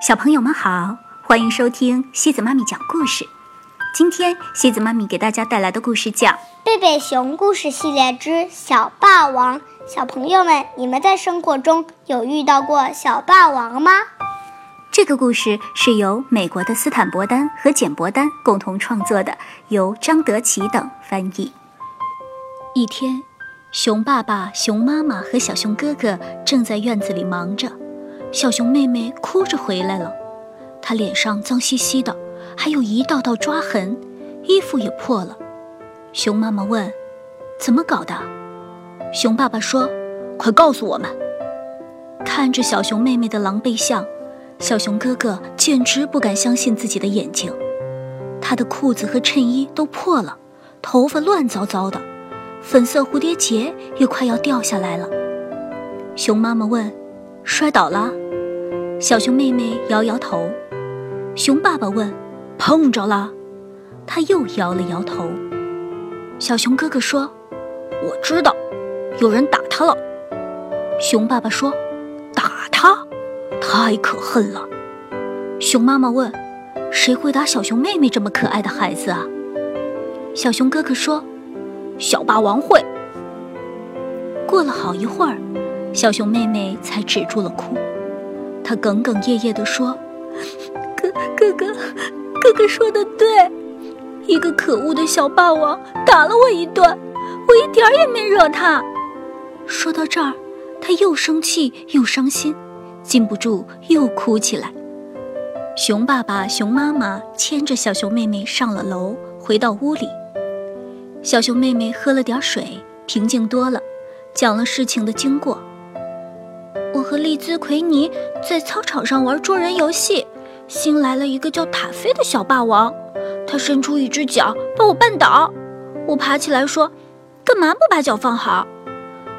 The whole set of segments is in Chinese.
小朋友们好，欢迎收听西子妈咪讲故事。今天西子妈咪给大家带来的故事叫《贝贝熊故事系列之小霸王》。小朋友们，你们在生活中有遇到过小霸王吗？这个故事是由美国的斯坦伯丹和简伯丹共同创作的，由张德奇等翻译。一天，熊爸爸、熊妈妈和小熊哥哥正在院子里忙着。小熊妹妹哭着回来了，她脸上脏兮兮的，还有一道道抓痕，衣服也破了。熊妈妈问：“怎么搞的？”熊爸爸说：“快告诉我们。”看着小熊妹妹的狼狈相，小熊哥哥简直不敢相信自己的眼睛。他的裤子和衬衣都破了，头发乱糟糟的，粉色蝴蝶结也快要掉下来了。熊妈妈问：“摔倒了？”小熊妹妹摇摇头，熊爸爸问：“碰着了？”他又摇了摇头。小熊哥哥说：“我知道，有人打他了。”熊爸爸说：“打他？太可恨了。”熊妈妈问：“谁会打小熊妹妹这么可爱的孩子啊？”小熊哥哥说：“小霸王会。”过了好一会儿，小熊妹妹才止住了哭。她哽哽咽咽地说：“哥哥哥，哥哥说的对，一个可恶的小霸王打了我一顿，我一点儿也没惹他。”说到这儿，他又生气又伤心，禁不住又哭起来。熊爸爸、熊妈妈牵着小熊妹妹上了楼，回到屋里。小熊妹妹喝了点水，平静多了，讲了事情的经过。我和丽兹、奎尼在操场上玩捉人游戏，新来了一个叫塔菲的小霸王，他伸出一只脚把我绊倒，我爬起来说：“干嘛不把脚放好？”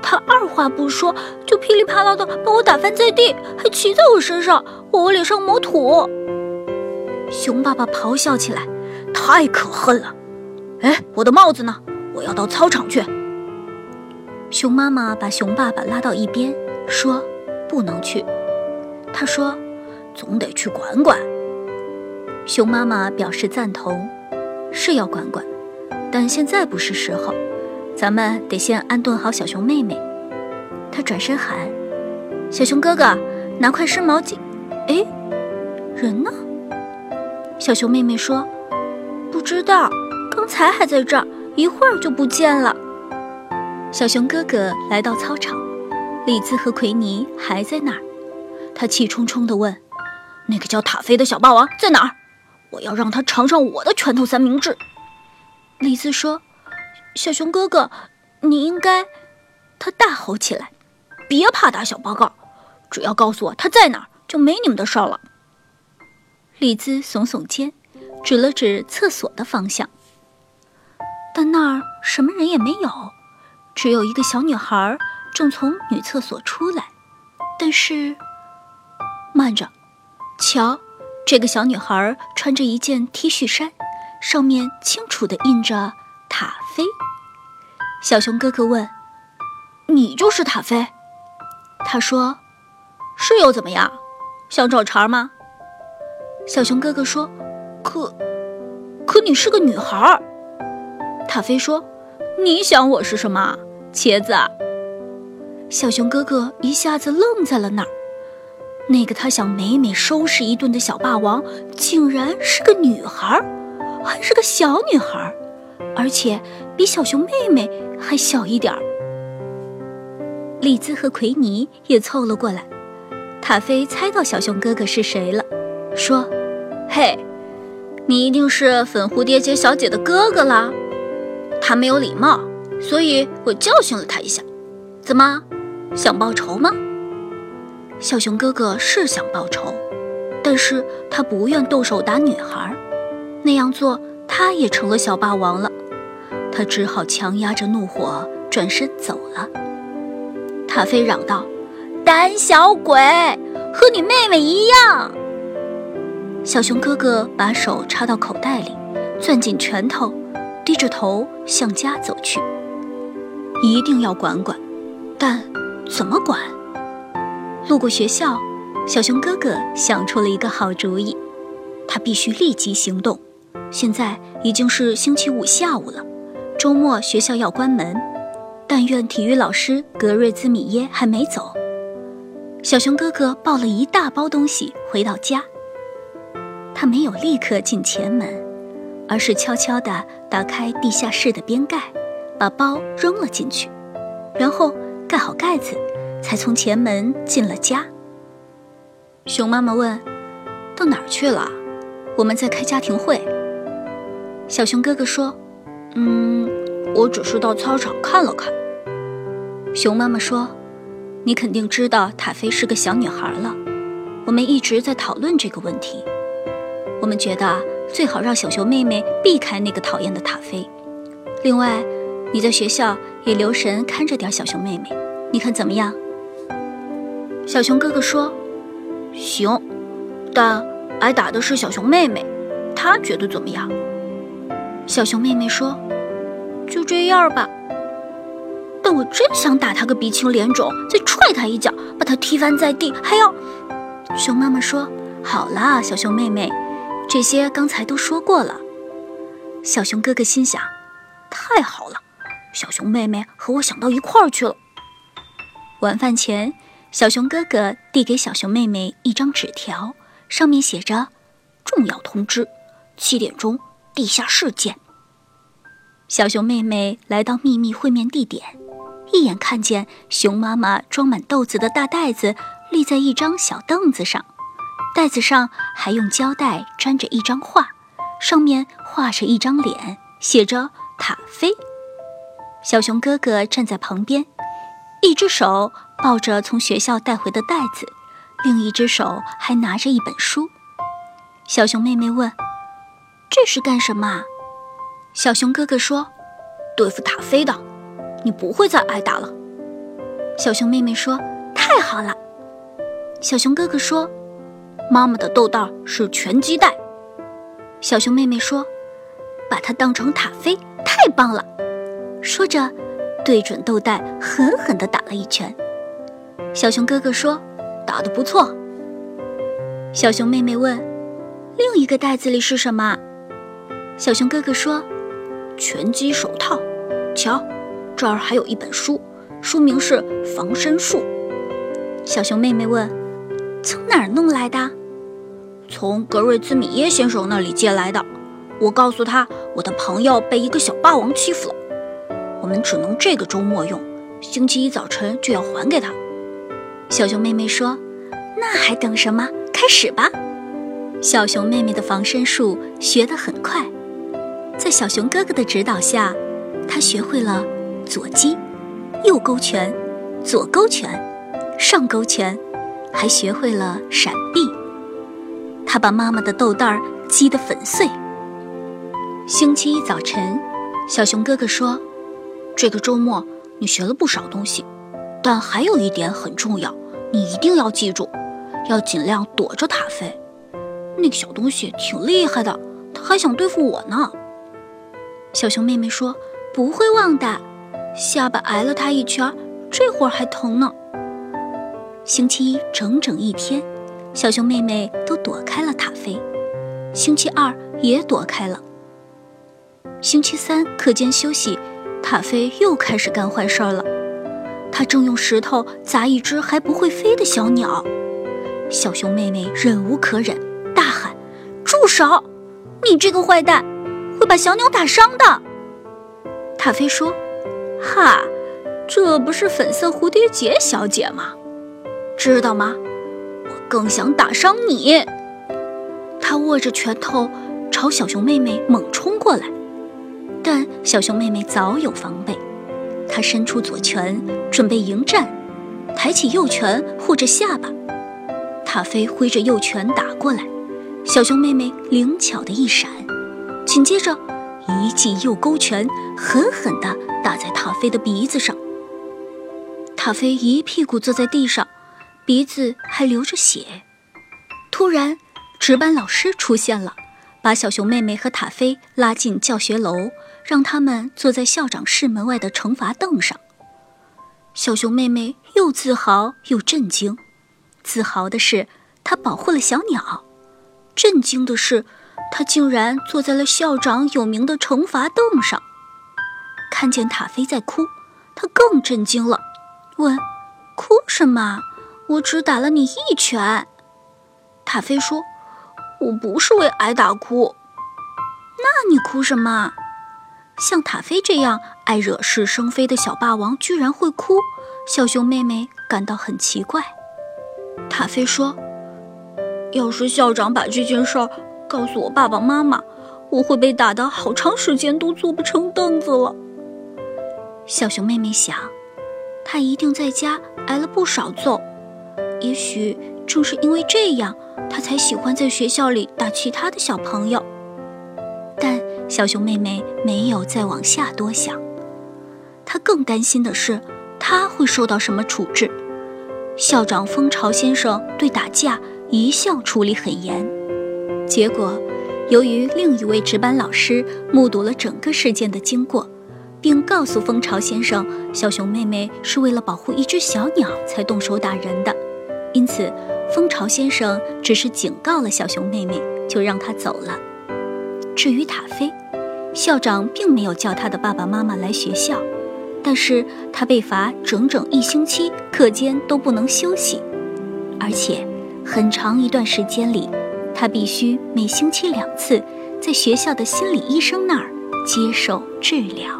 他二话不说就噼里啪啦的把我打翻在地，还骑在我身上往我脸上抹土。熊爸爸咆哮起来：“太可恨了！哎，我的帽子呢？我要到操场去。”熊妈妈把熊爸爸拉到一边说。不能去，他说：“总得去管管。”熊妈妈表示赞同，是要管管，但现在不是时候，咱们得先安顿好小熊妹妹。他转身喊：“小熊哥哥，拿块湿毛巾。”哎，人呢？小熊妹妹说：“不知道，刚才还在这儿，一会儿就不见了。”小熊哥哥来到操场。李兹和奎尼还在那儿，他气冲冲地问：“那个叫塔菲的小霸王在哪儿？我要让他尝尝我的拳头三明治。”李兹说：“小熊哥哥，你应该……”他大吼起来：“别怕打小报告，只要告诉我他在哪儿，就没你们的事儿了。”李兹耸耸肩，指了指厕所的方向，但那儿什么人也没有，只有一个小女孩。正从女厕所出来，但是，慢着，瞧，这个小女孩穿着一件 T 恤衫，上面清楚的印着“塔菲”。小熊哥哥问：“你就是塔菲？”他说：“是又怎么样？想找茬吗？”小熊哥哥说：“可，可你是个女孩。”塔菲说：“你想我是什么？茄子？”小熊哥哥一下子愣在了那儿，那个他想美美收拾一顿的小霸王，竟然是个女孩，还是个小女孩，而且比小熊妹妹还小一点儿。丽兹和奎尼也凑了过来，塔菲猜到小熊哥哥是谁了，说：“嘿，你一定是粉蝴蝶结小姐的哥哥啦！他没有礼貌，所以我教训了他一下，怎么？”想报仇吗？小熊哥哥是想报仇，但是他不愿动手打女孩，那样做他也成了小霸王了。他只好强压着怒火转身走了。塔菲嚷道：“胆小鬼，和你妹妹一样！”小熊哥哥把手插到口袋里，攥紧拳头，低着头向家走去。一定要管管，但。怎么管？路过学校，小熊哥哥想出了一个好主意，他必须立即行动。现在已经是星期五下午了，周末学校要关门，但愿体育老师格瑞兹米耶还没走。小熊哥哥抱了一大包东西回到家，他没有立刻进前门，而是悄悄地打开地下室的边盖，把包扔了进去，然后盖好盖子，才从前门进了家。熊妈妈问：“到哪儿去了？”“我们在开家庭会。”小熊哥哥说：“嗯，我只是到操场看了看。”熊妈妈说：“你肯定知道塔菲是个小女孩了。我们一直在讨论这个问题。我们觉得最好让小熊妹妹避开那个讨厌的塔菲。另外，你在学校也留神看着点小熊妹妹，你看怎么样？”小熊哥哥说。行，但挨打的是小熊妹妹，她觉得怎么样？小熊妹妹说：“就这样吧。”但我真想打他个鼻青脸肿，再踹他一脚，把他踢翻在地，还要……熊妈妈说：“好啦，小熊妹妹，这些刚才都说过了。”小熊哥哥心想：“太好了，小熊妹妹和我想到一块儿去了。”晚饭前。小熊哥哥递给小熊妹妹一张纸条，上面写着：“重要通知，七点钟地下室见。”小熊妹妹来到秘密会面地点，一眼看见熊妈妈装满豆子的大袋子立在一张小凳子上，袋子上还用胶带粘着一张画，上面画着一张脸，写着“塔菲”。小熊哥哥站在旁边，一只手。抱着从学校带回的袋子，另一只手还拿着一本书。小熊妹妹问：“这是干什么？”小熊哥哥说：“对付塔菲的，你不会再挨打了。”小熊妹妹说：“太好了。”小熊哥哥说：“妈妈的豆袋是拳击袋。”小熊妹妹说：“把它当成塔菲，太棒了。”说着，对准豆袋狠狠地打了一拳。小熊哥哥说：“打得不错。”小熊妹妹问：“另一个袋子里是什么？”小熊哥哥说：“拳击手套。瞧，这儿还有一本书，书名是《防身术》。”小熊妹妹问：“从哪儿弄来的？”“从格瑞兹米耶先生那里借来的。我告诉他，我的朋友被一个小霸王欺负了，们只能这个周末用，星期一早晨就要还给他。”小熊妹妹说：“那还等什么？开始吧！”小熊妹妹的防身术学得很快，在小熊哥哥的指导下，她学会了左击、右勾拳、左勾拳、上勾拳，还学会了闪避。她把妈妈的豆袋儿击得粉碎。星期一早晨，小熊哥哥说：“这个周末你学了不少东西，但还有一点很重要。”你一定要记住，要尽量躲着塔菲。那个小东西挺厉害的，他还想对付我呢。小熊妹妹说：“不会忘的。”下巴挨了他一圈，这会儿还疼呢。星期一整整一天，小熊妹妹都躲开了塔菲。星期二也躲开了。星期三课间休息，塔菲又开始干坏事了。他正用石头砸一只还不会飞的小鸟，小熊妹妹忍无可忍，大喊：“住手！你这个坏蛋，会把小鸟打伤的。”塔菲说：“哈，这不是粉色蝴蝶结小姐吗？知道吗？我更想打伤你。”他握着拳头朝小熊妹妹猛冲过来，但小熊妹妹早有防备。她伸出左拳准备迎战，抬起右拳护着下巴。塔菲挥着右拳打过来，小熊妹妹灵巧的一闪，紧接着一记右勾拳狠狠地打在塔菲的鼻子上。塔菲一屁股坐在地上，鼻子还流着血。突然，值班老师出现了，把小熊妹妹和塔菲拉进教学楼。让他们坐在校长室门外的惩罚凳上。小熊妹妹又自豪又震惊，自豪的是，她保护了小鸟；震惊的是，她竟然坐在了校长有名的惩罚凳上。看见塔菲在哭，她更震惊了，问：“哭什么？我只打了你一拳。”塔菲说：“我不是为挨打哭。”那你哭什么？像塔菲这样爱惹是生非的小霸王居然会哭，小熊妹妹感到很奇怪。塔菲说：“要是校长把这件事儿告诉我爸爸妈妈，我会被打得好长时间都坐不成凳子了。”小熊妹妹想，她一定在家挨了不少揍，也许正是因为这样，她才喜欢在学校里打其他的小朋友。小熊妹妹没有再往下多想，她更担心的是，她会受到什么处置。校长蜂巢先生对打架一向处理很严，结果，由于另一位值班老师目睹了整个事件的经过，并告诉蜂巢先生，小熊妹妹是为了保护一只小鸟才动手打人的，因此，蜂巢先生只是警告了小熊妹妹，就让她走了。至于塔菲，校长并没有叫他的爸爸妈妈来学校，但是他被罚整整一星期，课间都不能休息，而且很长一段时间里，他必须每星期两次在学校的心理医生那儿接受治疗。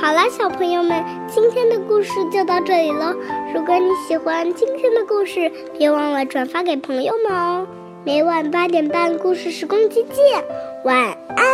好了，小朋友们，今天的故事就到这里喽。如果你喜欢今天的故事，别忘了转发给朋友们哦。每晚八点半，故事时光机见，晚安。